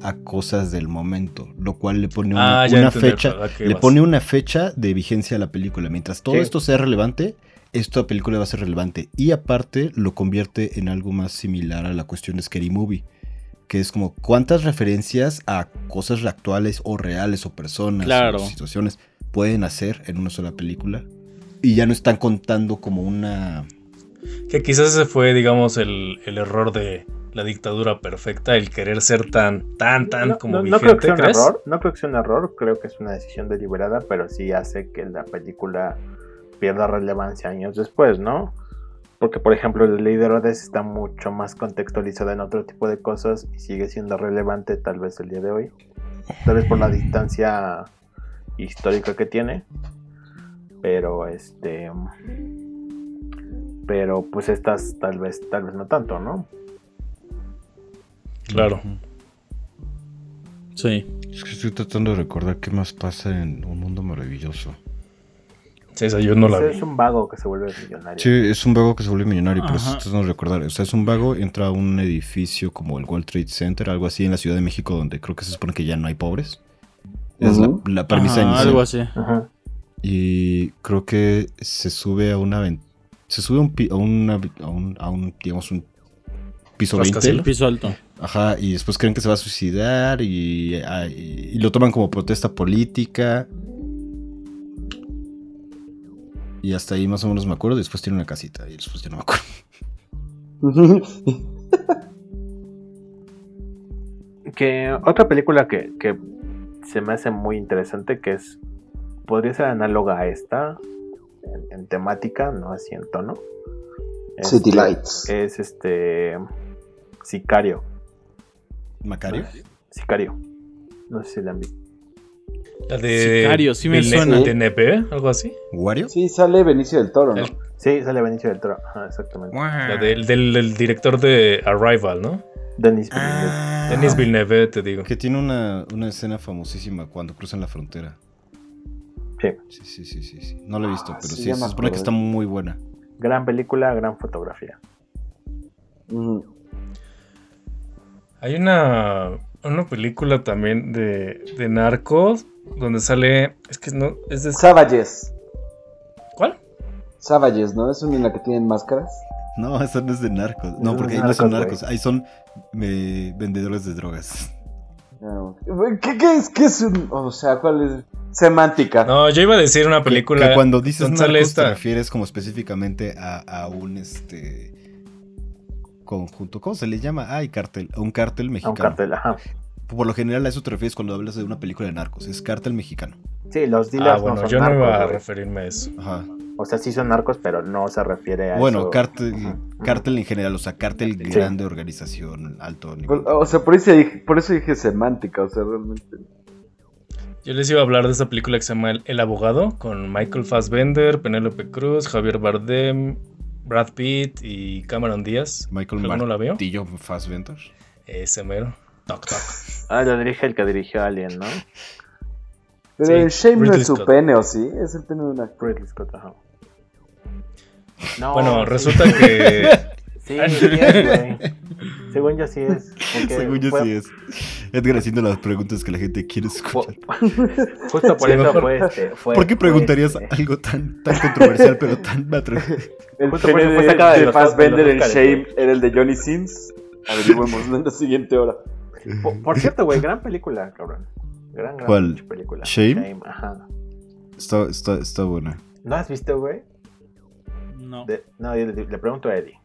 a cosas del momento, lo cual le pone una, Ah, una fecha, le vas. pone una fecha de vigencia a la película. Mientras todo esto sea relevante, esta película va a ser relevante. Y aparte lo convierte en algo más similar a la cuestión de Scary Movie. Que es como cuántas referencias a cosas actuales o reales o personas Claro. o situaciones pueden hacer en una sola película. Y ya no están contando como una Que quizás ese fue, digamos, el, el error de la dictadura perfecta, el querer ser tan, tan, tan No, como no- no vigente, creo que sea un ¿crees? error, no creo que sea un error, creo que es una decisión deliberada, pero sí hace que la película pierda relevancia años después, ¿no? Porque, por ejemplo, la ley de Herodes está mucho más contextualizada en otro tipo de cosas y sigue siendo relevante tal vez el día de hoy. Tal vez por la distancia histórica que tiene. Pero este. Pero pues estas tal vez, tal vez no tanto, ¿no? Claro. Sí. Es que estoy tratando de recordar qué más pasa en Un Mundo Maravilloso. Sí, esa yo no la es un vago que se vuelve millonario. Sí, es un vago que se vuelve millonario, pero estoy tratando de recordar. O sea, es un vago, entra a un edificio como el World Trade Center, algo así en la Ciudad de México, donde creo que se supone que ya no hay pobres. Es la- la, premisa Ajá, inicial. algo así. Ajá. Y creo que se sube a una se sube a un, a una- a un, a un, digamos, un piso 20. Rascacielos. El piso alto. Ajá, y después creen que se va a suicidar y, ah, y- y lo toman como protesta política. Y hasta ahí más o menos me acuerdo. Después tiene una casita y después ya no me acuerdo. [laughs] Que otra película que, que se me hace muy interesante, que es. Podría ser análoga a esta. En, en temática, no así en tono. City Este, Lights. Es este. Sicario. ¿Macario? Sicario. No sé si la han visto. La de. Sicario, sí me suena. de NP, algo así. ¿Wario? Sí, sale Benicio del Toro, ¿no? El- Sí, sale Benicio del Toro. Ajá, exactamente. La del, del- del director de Arrival, ¿no? Denis Villeneuve. Ah, Denis Villeneuve, te digo. Que tiene una, una escena famosísima cuando cruzan la frontera. Sí. Sí, sí, sí, sí. No la he visto, Ah, pero sí, se supone que está muy buena. Gran película, gran fotografía. Ujú. Hay una, una película también de, de narcos, donde sale. Es que no. Es de. Savages. ¿Cuál? Savages, ¿no? Es una en la que tienen máscaras. No, eso no es de narcos. No, porque ahí no son narcos. Ahí son eh, vendedores de drogas. No. ¿Qué, qué es? ¿Qué es un.? O sea, ¿cuál es? Semántica. No, yo iba a decir una película. Que cuando dices narcos te refieres como específicamente a, a un este conjunto. ¿Cómo se le llama? Ay, cartel. A un cártel A un mexicano. cartel, ajá. Por lo general a eso te refieres cuando hablas de una película de narcos. Es cártel mexicano. Sí, los dealers Ah, bueno, no son yo no iba a referirme a eso. Ajá. O sea, sí son narcos, pero no se refiere a Bueno, eso. cártel, cártel en general, o sea, cártel Sí. grande, organización, alto nivel. O sea, por eso, dije, por eso dije semántica, o sea, realmente. Yo les iba a hablar de esta película que se llama El, El Abogado, con Michael Fassbender, Penélope Cruz, Javier Bardem, Brad Pitt y Cameron Díaz. Michael ¿Alguno la vio? Martillo Fassbender. Ese mero. Toc, toc. Ah, lo dirige el que dirigió Alien, ¿no? Pero Sí, el shame no es su Scott. pene, ¿o sí? Es el pene de una. Ridley Scott, ajá. No, Bueno, sí. resulta que. [laughs] Sí, sí es, güey. Según yo sí es. [laughs] Según yo fue- sí es. Edgar haciendo las preguntas que la gente quiere escuchar. [laughs] Justo por Sí, eso mejor. fue este. Fue, ¿Por qué fue preguntarías este. algo tan, tan controversial pero tan [laughs] atrevido? El Justo por eso fue de, sacada de de Fassbender, los shame, era el de Johnny Sins. Averiguémoslo en la siguiente hora. Por, por cierto, güey, gran película, cabrón. Gran, gran ¿Cuál? película. ¿Shame? ajá. Está, está, está buena. ¿No has visto, güey? No. De- No, yo le, le pregunto a Eddie.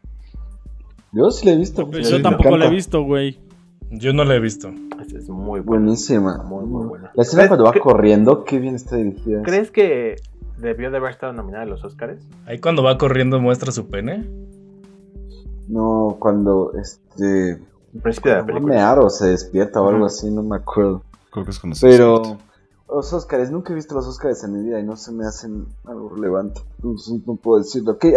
Yo sí la he visto. Pues yo tampoco la he visto, güey. Yo no la he visto. Es, es muy buena. Buenísima. Muy, muy buena. La escena ¿Crees- cuando va corriendo, qué bien está dirigida. ¿Crees que debió de haber estado nominada a los Oscars? Ahí cuando va corriendo muestra su pene. No, cuando este. Al principio de la película. me aro, se despierta o algo así, no me acuerdo. Creo que es con Pero los Oscars, nunca he visto los Oscars en mi vida y no se me hacen algo relevante. Entonces no puedo decirlo. ¿Qué?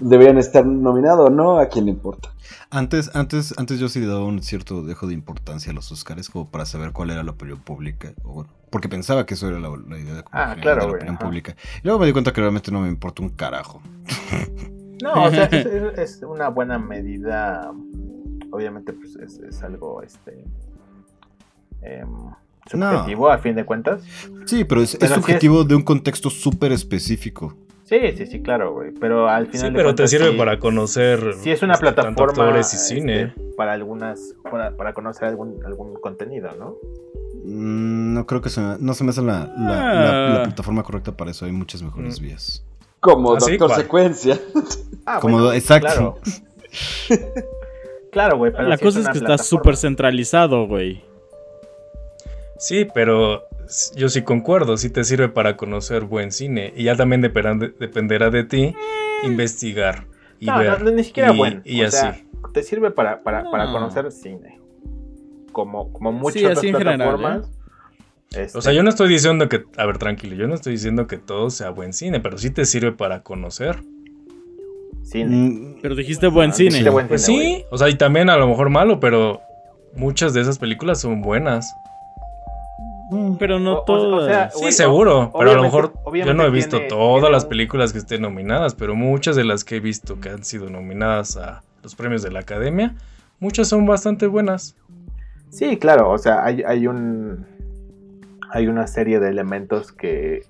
¿Deberían estar nominados no? ¿A quién le importa? Antes, antes, antes yo sí le daba un cierto dejo de importancia a los Oscars como para saber cuál era la opinión pública. o porque pensaba que eso era la, la idea de, Ah, general claro, de la opinión ajá. pública. Y luego me di cuenta que realmente no me importa un carajo. No, o sea, [laughs] es, es- es una buena medida. Obviamente, pues es, es algo este em, subjetivo a fin de cuentas. Sí, pero es, es Pero sí subjetivo de un contexto súper específico. Sí, sí, sí, claro, güey. Pero al final. Sí, de pero te sirve sí- para conocer. Sí, es una este, plataforma actores y este, cine. para algunas, para, para conocer algún, algún contenido, ¿no? Mm, No creo que se me, no se me hace la, la- la- la Ah. plataforma correcta para eso. Hay muchas mejores Mm. vías. Como ¿Ah? Doctor ¿Cuál? Secuencia. Ah, Como- bueno, exacto. Claro, Claro, güey. pero La sí cosa es una que está súper centralizado, güey. Sí, pero yo sí concuerdo, sí te sirve para conocer buen cine. Y ya también dependerá de, dependerá de ti investigar y No, ver. no, ni siquiera y, bueno. Y o así. sea, te sirve para, para, para No. conocer cine. Como, como muchas Sí, otras general, plataformas. este, O sea, yo no estoy diciendo que. A ver, tranquilo, yo no estoy diciendo que todo sea buen cine, pero sí te sirve para conocer. Cine. Mm, Pero dijiste buen Ah, cine. dijiste buen Pues cine, sí, güey. o sea, y también a lo mejor malo, pero muchas de esas películas son buenas. Mm. Pero no O- todas. sea, Sí, Bueno, seguro, pero a lo mejor yo no he visto tiene- todas tiene las películas que estén nominadas, pero muchas de las que he visto que han sido nominadas a los premios de la Academia, muchas son bastante buenas. Sí, claro, o sea, hay, hay un hay una serie de elementos que,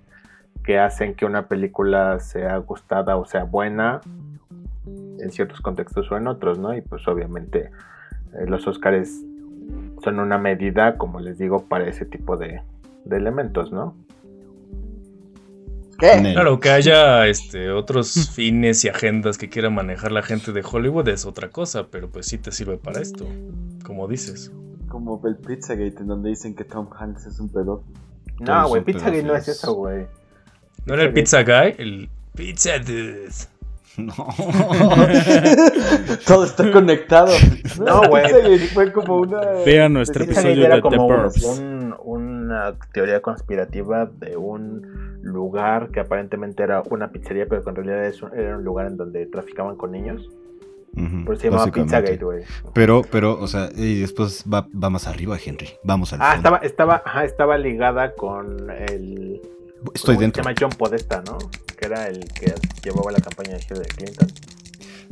que hacen que una película sea gustada o sea buena en ciertos contextos o en otros, ¿no? Y pues obviamente eh, los Oscars son una medida, como les digo, para ese tipo de, de elementos, ¿no? Claro, que haya este, otros [laughs] fines y agendas que quiera manejar la gente de Hollywood es otra cosa, pero pues sí te sirve para esto, como dices. Como el Pizzagate, en donde dicen que Tom Hanks es un pedo. No, güey, Pizzagate no es eso, güey. ¿No era el Pizza Guy? El Pizza Dude. [laughs] No. [laughs] Todo está conectado. No, güey. Fue como una. Vean nuestro episodio era de The como Burbs. un- una teoría conspirativa de un lugar que aparentemente era una pizzería, pero que en realidad es un- era un lugar en donde traficaban con niños. Ujú, Por eso se llamaba. Pizzagate, güey. Pero, pero, o sea, y después va, va más arriba, Henry. Vamos al Ah, fondo. estaba, estaba, ajá, estaba ligada con el. Estoy ¿cómo dentro. Se llama John Podesta, ¿no? Que era el que llevaba la campaña de Hillary Clinton.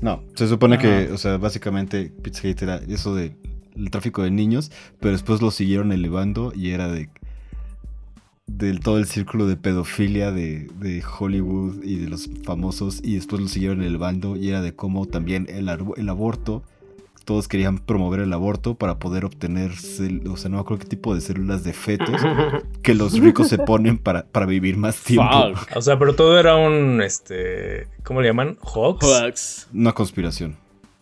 No, se supone que, o sea, básicamente Pizzagate era eso de el tráfico de niños, pero después lo siguieron elevando y era de del todo el círculo de pedofilia de, de Hollywood y de los famosos y después lo siguieron en el bando y era de cómo también el aborto, todos querían promover el aborto para poder obtener, o sea, no me acuerdo qué tipo de células de fetos [laughs] que los ricos se ponen para, para vivir más tiempo. Fuck. O sea, pero todo era un, este, ¿cómo le llaman? Hoax. Hoax. Una conspiración.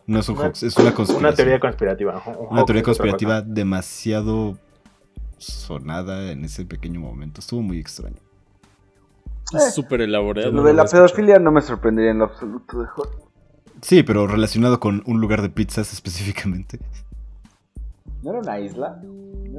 No es un hoax, es una conspiración. Una teoría conspirativa. Un- un Una teoría conspirativa demasiado sonada en ese pequeño momento. Estuvo muy extraño. Es súper elaborado. Lo de la pedofilia no me sorprendería en lo absoluto de Hollywood. Sí, pero relacionado con un lugar de pizzas específicamente. ¿No era una isla?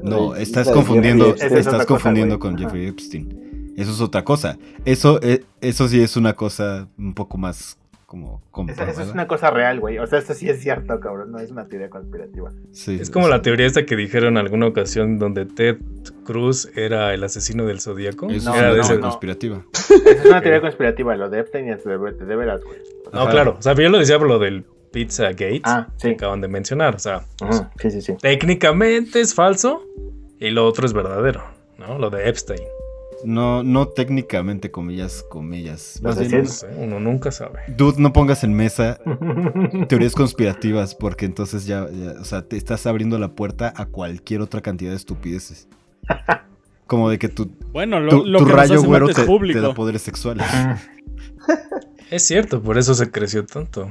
No, estás isla confundiendo, Esa es estás cosa, confundiendo con Ajá. Jeffrey Epstein. Eso es otra cosa. Eso, eh, eso sí es una cosa un poco más como Esa, esa es una cosa real, güey. O sea, esto sí es cierto, cabrón. No es una teoría conspirativa. Sí, Es como o sea, la teoría esta que dijeron en alguna ocasión donde Ted Cruz era el asesino del zodiaco. Eso No, es Era de no, teoría no. conspirativa. Esa es una teoría conspirativa. Lo de Epstein es de, de veras, güey. No, Ajá. claro. O sea, yo lo decía por lo del Pizza Gate Ah, que sí. acaban de mencionar. O sea, Sí, sí, sí. técnicamente es falso y lo otro es verdadero, ¿no? Lo de Epstein. No, no técnicamente, comillas, comillas. Más bien, No sé, uno nunca sabe. dude, no pongas en mesa [laughs] teorías conspirativas porque entonces ya, ya, o sea, te estás abriendo la puerta a cualquier otra cantidad de estupideces. Como de que tu, Bueno, lo, tu, lo tu que rayo güero te, es público. te da poderes sexuales. [laughs] Es cierto, por eso se creció tanto.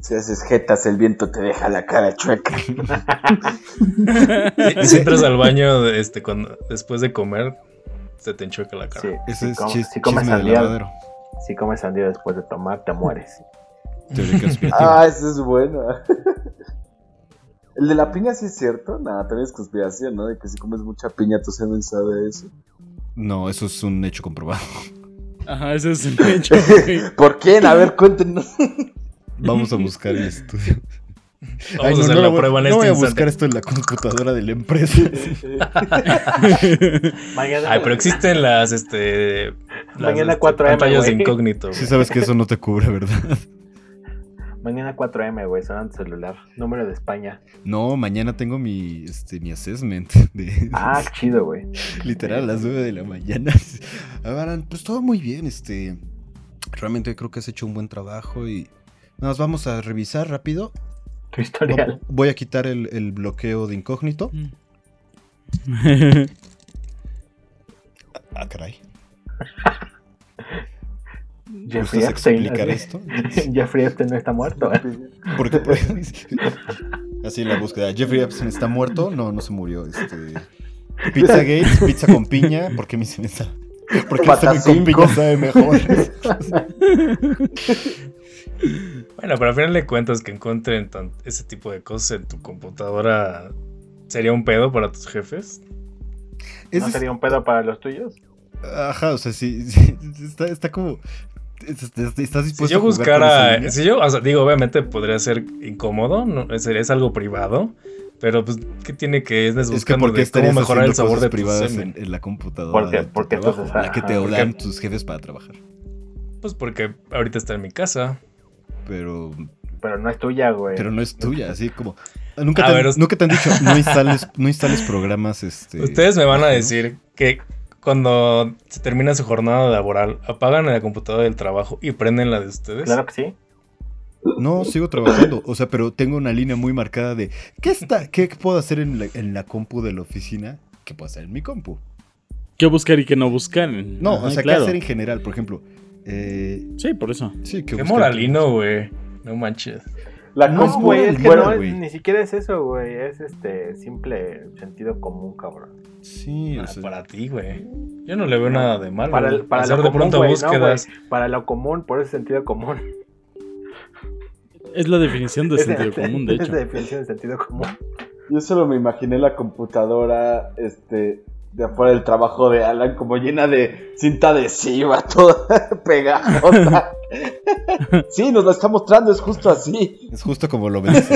Si haces jetas, el viento te deja la cara chueca. [laughs] Y si entras al baño este, cuando, después de comer, se te enchueca la cara. Sí, Ese si es com- chis- si comes de sandía, si comes sandía después de tomar, te mueres. [laughs] Ah, eso es bueno. [laughs] El de la piña sí es cierto. Nada, también es conspiración, ¿no? De que si comes mucha piña tu semen sabe eso. No, eso es un hecho comprobado. Ajá, ese es un hecho, güey. [laughs] ¿Por quién? A ver, cuéntenos. Vamos a buscar el estudio. Vamos Ay, a hacer no la voy- prueba en no este voy a instante. buscar esto en la computadora de la empresa. Mañana, Ay, pero existen las, este... las, Mañana este, 4M, pantallas de güey. incógnito. Sí güey. sabes que eso no te cubre, ¿verdad? Mañana 4M, güey, sonando celular. Número de España. No, mañana tengo mi, este, mi assessment. [laughs] De, Ah, qué chido, güey. Literal, a las 9 de la mañana. A ver, Alan, pues todo muy bien, este. Realmente creo que has hecho un buen trabajo y. Nada más vamos a revisar rápido. Tu historial. Voy a quitar el, el bloqueo de incógnito. [laughs] Ah, caray. [laughs] Jeffrey ¿Gustas Epstein. explicar así. esto? [laughs] Jeffrey Epstein no está muerto. ¿eh? [laughs] Porque pues, [laughs] así en la búsqueda. Jeffrey Epstein está muerto. No, no se murió. Este. Pizza Gates, pizza con piña. ¿Por qué mi semen sabe? Porque semen con piña sabe mejor. Bueno, pero al final de cuentas que encuentren tan- ese tipo de cosas en tu computadora sería un pedo para tus jefes. ¿No sería un pedo para los tuyos? Ajá, o sea, sí, sí, está, está como... es- es- Estás dispuesto Si yo a buscara, línea? si yo, o sea, digo, obviamente podría ser incómodo, no, es, es algo privado, pero pues, ¿qué tiene que es Es que buscando ¿por qué de cómo mejorar el sabor de privadas en, en la computadora Porque- porque trabajo, entonces, la que te porque- dan tus jefes para trabajar? Pues porque ahorita está en mi casa. Pero, Pero no es tuya, güey. pero no es tuya, así como... Nunca A te, ver, nunca te han dicho, no instales, no instales programas, este... Ustedes me van a decir que cuando se termina su jornada laboral, apagan la computadora del trabajo y prenden la de ustedes. Claro que sí. No, sigo trabajando, o sea, pero tengo una línea muy marcada de... ¿Qué, está, qué puedo hacer en la, en la compu de la oficina? ¿Qué puedo hacer en mi compu? ¿Qué buscar y qué no buscar? No, Ajá, o sea, claro. ¿qué hacer en general? Por ejemplo, eh, Sí, por eso. sí, ¿qué Qué moralino, güey. No manches. La No es No, güey, es que bueno, no, es- güey. ni siquiera es eso, güey. Es este simple sentido común, cabrón. Sí, o Ah, sea, para ti, güey. Yo no le veo nada de malo. Para, el- para Hacer lo de común, pronto búsquedas. Para lo común, por ese sentido común. Es la definición de [laughs] Es sentido común, de [laughs] Es hecho. la definición de sentido común. Yo solo me imaginé la computadora, este, de afuera del trabajo de Alan, como llena de cinta adhesiva, [laughs] toda pegajosa. [laughs] sí, nos la está mostrando, es justo así. Es justo como lo ves.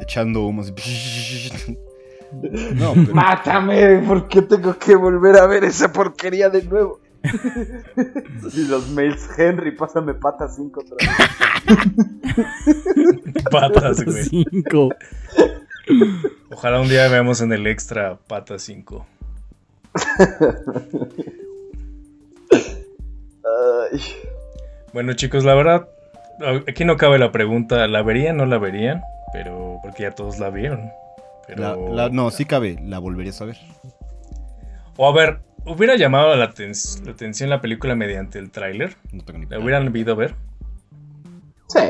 Echando humos. Mátame, ¿por qué tengo que volver a ver esa porquería de nuevo? [laughs] y los mails, Henry, pásame patas 5 Patas 5. Ojalá un día veamos en el extra Pata 5. Ay. Bueno, chicos, la verdad, aquí no cabe la pregunta, ¿la verían o no la verían? Pero, porque ya todos la vieron. Pero... La- la- no, sí cabe, la volverías a ver. O a ver, ¿hubiera llamado la, aten- la atención la película mediante el tráiler? No tengo ni ¿La hubieran a ver? Sí.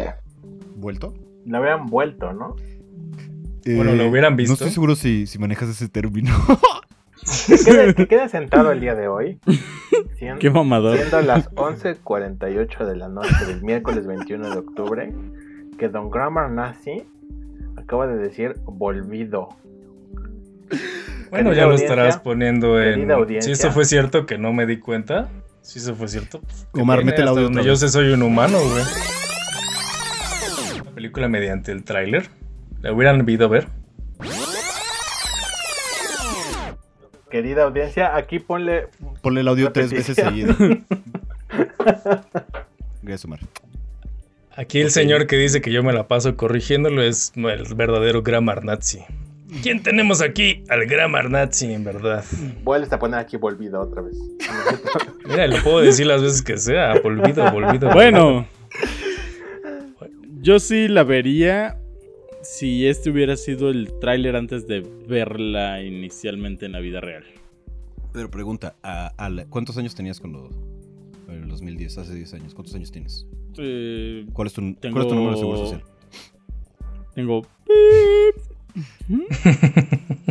¿Vuelto? La habían vuelto, ¿no? Bueno, lo hubieran visto. No estoy seguro si, si manejas ese término. [laughs] Que quede, que quede sentado el día de hoy. [laughs] Siendo, Qué mamador. siendo las 11.48 de la noche del miércoles 21 de octubre, que Don Grammar Nazi acaba de decir volvido. Bueno, ya lo estarás poniendo en... audiencia. Si eso fue cierto que no me di cuenta. Si eso fue cierto. pues, Omar, mete el audio donde yo sé soy un humano, güey. La película mediante el tráiler. ¿La hubieran ido a ver? Querida audiencia, aquí ponle. Ponle el audio tres veces seguido. [laughs] Gracias, Omar. Aquí el señor que dice que yo me la paso corrigiéndolo es el verdadero grammar nazi. ¿Quién tenemos aquí? Al grammar nazi, en verdad. Vuelves a poner aquí volvido otra vez. [laughs] Mira, lo puedo decir las veces que sea. Volvido, volvido. Bueno, yo sí la vería si este hubiera sido el tráiler antes de verla inicialmente en la vida real. Pero pregunta, ¿a- a la- ¿cuántos años tenías cuando... En el 2010, hace 10 años. ¿Cuántos años tienes? Eh, ¿Cuál es tu, Tengo- ¿cuál es tu número de seguro social? tengo... [laughs]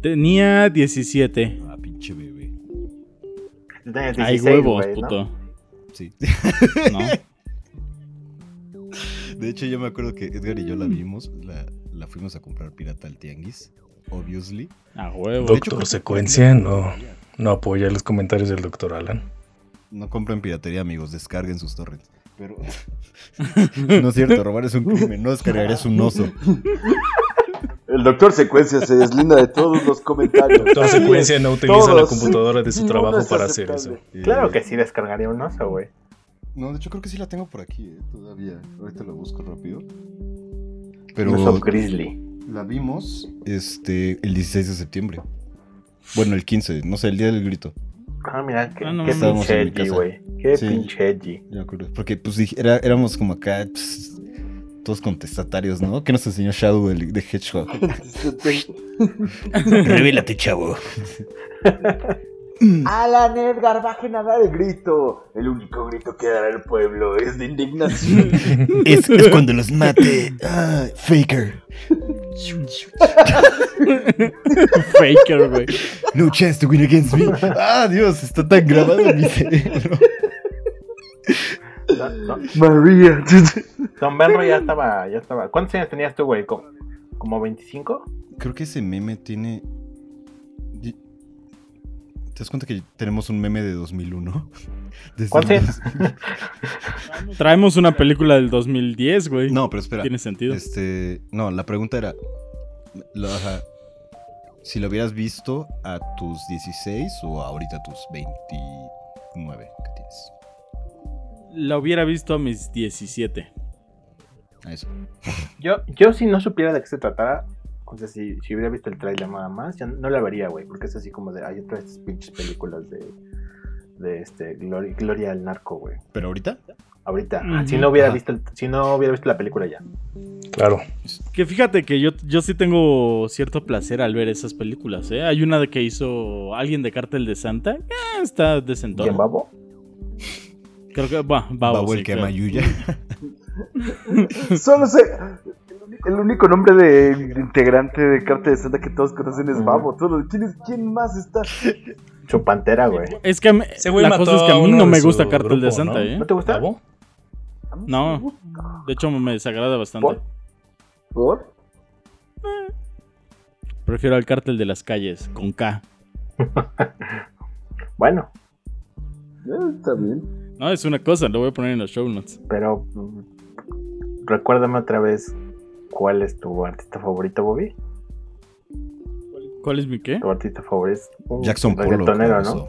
Tenía 17. Ah, pinche bebé. Tenías Hay 16, huevos, güey, ¿no? puto. Sí. ¿No? [laughs] De hecho, yo me acuerdo que Edgar y yo la vimos. La, la fuimos a comprar pirata al tianguis. Obviously. A huevo. Hecho, Doctor Secuencia no, no apoya los comentarios del doctor Alan. No compren piratería, amigos. Descarguen sus torrents. Pero. [laughs] no es cierto, robar es un crimen. No descargar es un oso. El doctor Secuencia se deslinda de todos los comentarios. Doctor Secuencia no utiliza la computadora de su trabajo para hacer eso. Claro Eh, que sí descargaría un oso, güey. No, de hecho creo que sí la tengo por aquí, eh, todavía. Ahorita lo busco rápido. Pero oso grizzly. la vimos este el 16 de septiembre. Bueno, el 15, no sé, el día del grito. Ah, mira, qué, Ah, no qué pinche edgy, güey. Qué Sí. pinche edgy. Me acuerdo. Porque pues dije, era- éramos como acá pues, todos contestatarios, ¿no? ¿Qué nos enseñó Shadow el- de Hedgehog? [laughs] Revélate, chavo. [laughs] Alan Edgar, bajen a dar el grito. El único grito que dará el pueblo es de indignación. [laughs] Es, es cuando los mate. Ah, faker. Faker, güey. No chance to win against me. Ah, Dios, está tan grabado en mi cerebro. No, no. María. Don Benro ya estaba, ya estaba. ¿Cuántos años tenías tú, güey? ¿Como, como 25? Creo que ese meme tiene. ¿Te das cuenta que tenemos un meme de 2001? [laughs] Desde. [laughs] Traemos una película del 2010, güey. No, pero espera. Tiene sentido. Este, no, la pregunta era, lo- ajá, si lo hubieras visto a tus 16 o ahorita a tus 29 que tienes. La hubiera visto a mis 17. A eso. Yo, yo si no supiera de qué se tratara, o sea, si, si hubiera visto el trailer nada más, ya no la vería, güey, porque es así como de, hay otras estas pinches películas de, de este, Gloria, Gloria al narco, güey. Pero ahorita, Ahorita, Ujú. si no hubiera visto, el- si no hubiera visto la película ya. Claro. Que fíjate que yo, yo sí tengo cierto placer al ver esas películas, ¿eh? Hay una de que hizo alguien de Cártel de Santa. eh, está decentona. ¿Quién babo? Creo que va. Babo el sí, que claro. ama Yuya. [laughs] Solo sé. El único nombre de integrante de Carta de Santa que todos conocen es. Babo. Todos- ¿quién, es- ¿Quién más está? Su pantera, güey. Es que la cosa es que a mí no me gusta Cártel de Santa, ¿no? ¿eh? ¿No te gusta? No, de hecho me desagrada bastante. ¿Por? ¿Por? Prefiero al Cártel de las Calles, con K. [laughs] Bueno, Eh, está bien. No, es una cosa, lo voy a poner en los show notes. pero mm, recuérdame otra vez cuál es tu artista favorito, Bobby. ¿Cuál es mi qué? Tu artista favorito es un [laughs] Jackson Pollock. ¿no?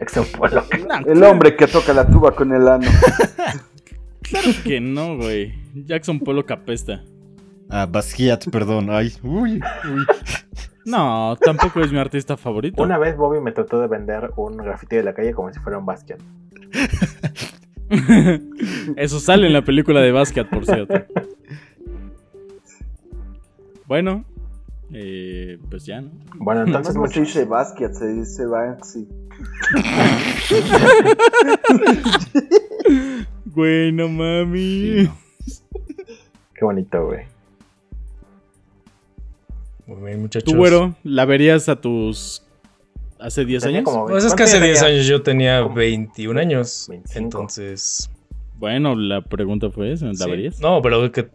Jackson Pollock. El hombre que toca la tuba con el ano. [laughs] Claro que no, güey. Jackson Polo capesta. Ah, Basquiat, perdón. Ay, uy, uy. [laughs] No, tampoco es mi artista favorito. Una vez Bobby me trató de vender un grafiti de la calle como si fuera un Basquiat. Eso sale en la película de Basquiat, por cierto. Bueno, eh, pues ya, ¿no? Bueno, [laughs] entonces no se dice Basquiat, se dice Banksy. [laughs] Bueno, mami. Sí, no. qué bonito, güey. Muy bien, muchachos. Tú, güero, ¿la verías a tus... hace 10 Tenía años? como- Pues es que ¿Cuánto hace ya 10 tenía? años yo tenía Como 21 años. 25. Entonces. Bueno, la pregunta fue esa, ¿la sí. verías? No, pero que.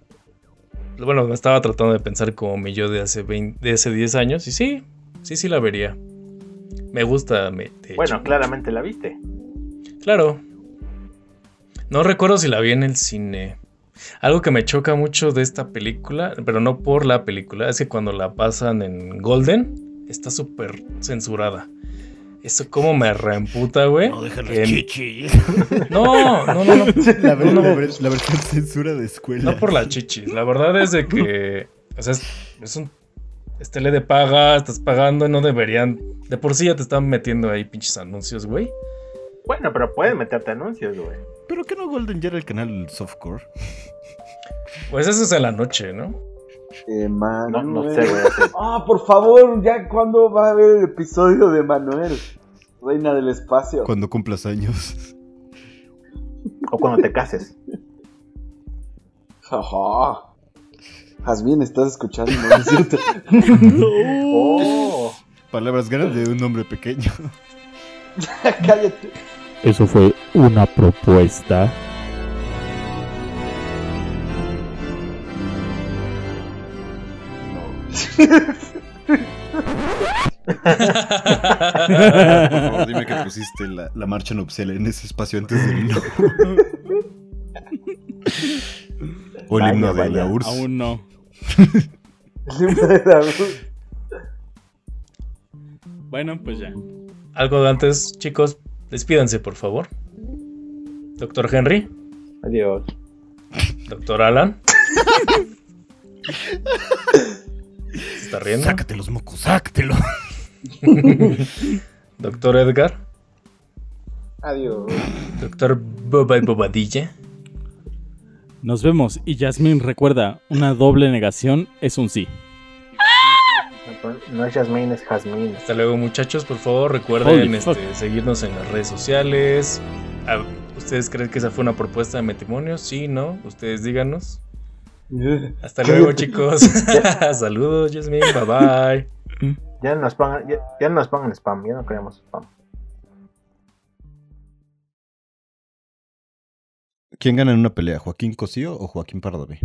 Bueno, me estaba tratando de pensar como mi yo de hace, 20 de hace 10 años. Y sí, sí, sí la vería. Me gusta. Me, Bueno, hecho. claramente la viste. Claro. No recuerdo si la vi en el cine. Algo que me choca mucho de esta película, pero no por la película, es que cuando la pasan en Golden, está súper censurada. Eso como me reemputa, güey. No, deja que- las chichis. [laughs] No, no, no, no. La, ver- No, no. la ver- la versión censura de escuela. No por las chichis. La verdad es de que. O sea, es, es un. Es tele de paga, estás pagando, no deberían. De por sí ya te están metiendo ahí pinches anuncios, güey. Bueno, pero pueden meterte anuncios, güey. ¿Pero qué no Golden ya era el canal softcore? Pues eso es en la noche, ¿no? Eh, Manuel. No, no sé, güey. Ah, por favor, ya cuándo va a haber el episodio de Manuel, Reina del Espacio. Cuando cumplas años. O cuando te cases. [laughs] Ajá. Jazmín, estás escuchando, ¿no es cierto? [laughs] [laughs] Oh, Palabras grandes de un hombre pequeño. Cállate. Eso fue una propuesta. Por favor, dime que pusiste la, la marcha nupcial en ese espacio antes del himno. o el Vaya, himno de la URSS. Aún no. Bueno, pues ya. Algo de antes, chicos. Despídanse, por favor. Doctor Henry. adiós. Doctor Alan. [laughs] ¿Se está riendo? Sácate los mocos, sácatelo. [laughs] Doctor Edgar. Adiós. Doctor Boba y Bobadilla. Nos vemos y Jasmine recuerda, una doble negación es un sí. No es Jasmine, es Jasmine. Hasta luego, muchachos. Por favor, recuerden este, seguirnos en las redes sociales. Ah, ¿Ustedes creen que esa fue una propuesta de matrimonio? Sí, no. Ustedes díganos. [laughs] Hasta luego, chicos. [laughs] [laughs] Saludos, Jasmine. Bye bye. Ya no nos pongan, ya, ya no nos pongan spam, ya no queremos spam. ¿Quién gana en una pelea? ¿Joaquín Cosío o Joaquín Pardavé?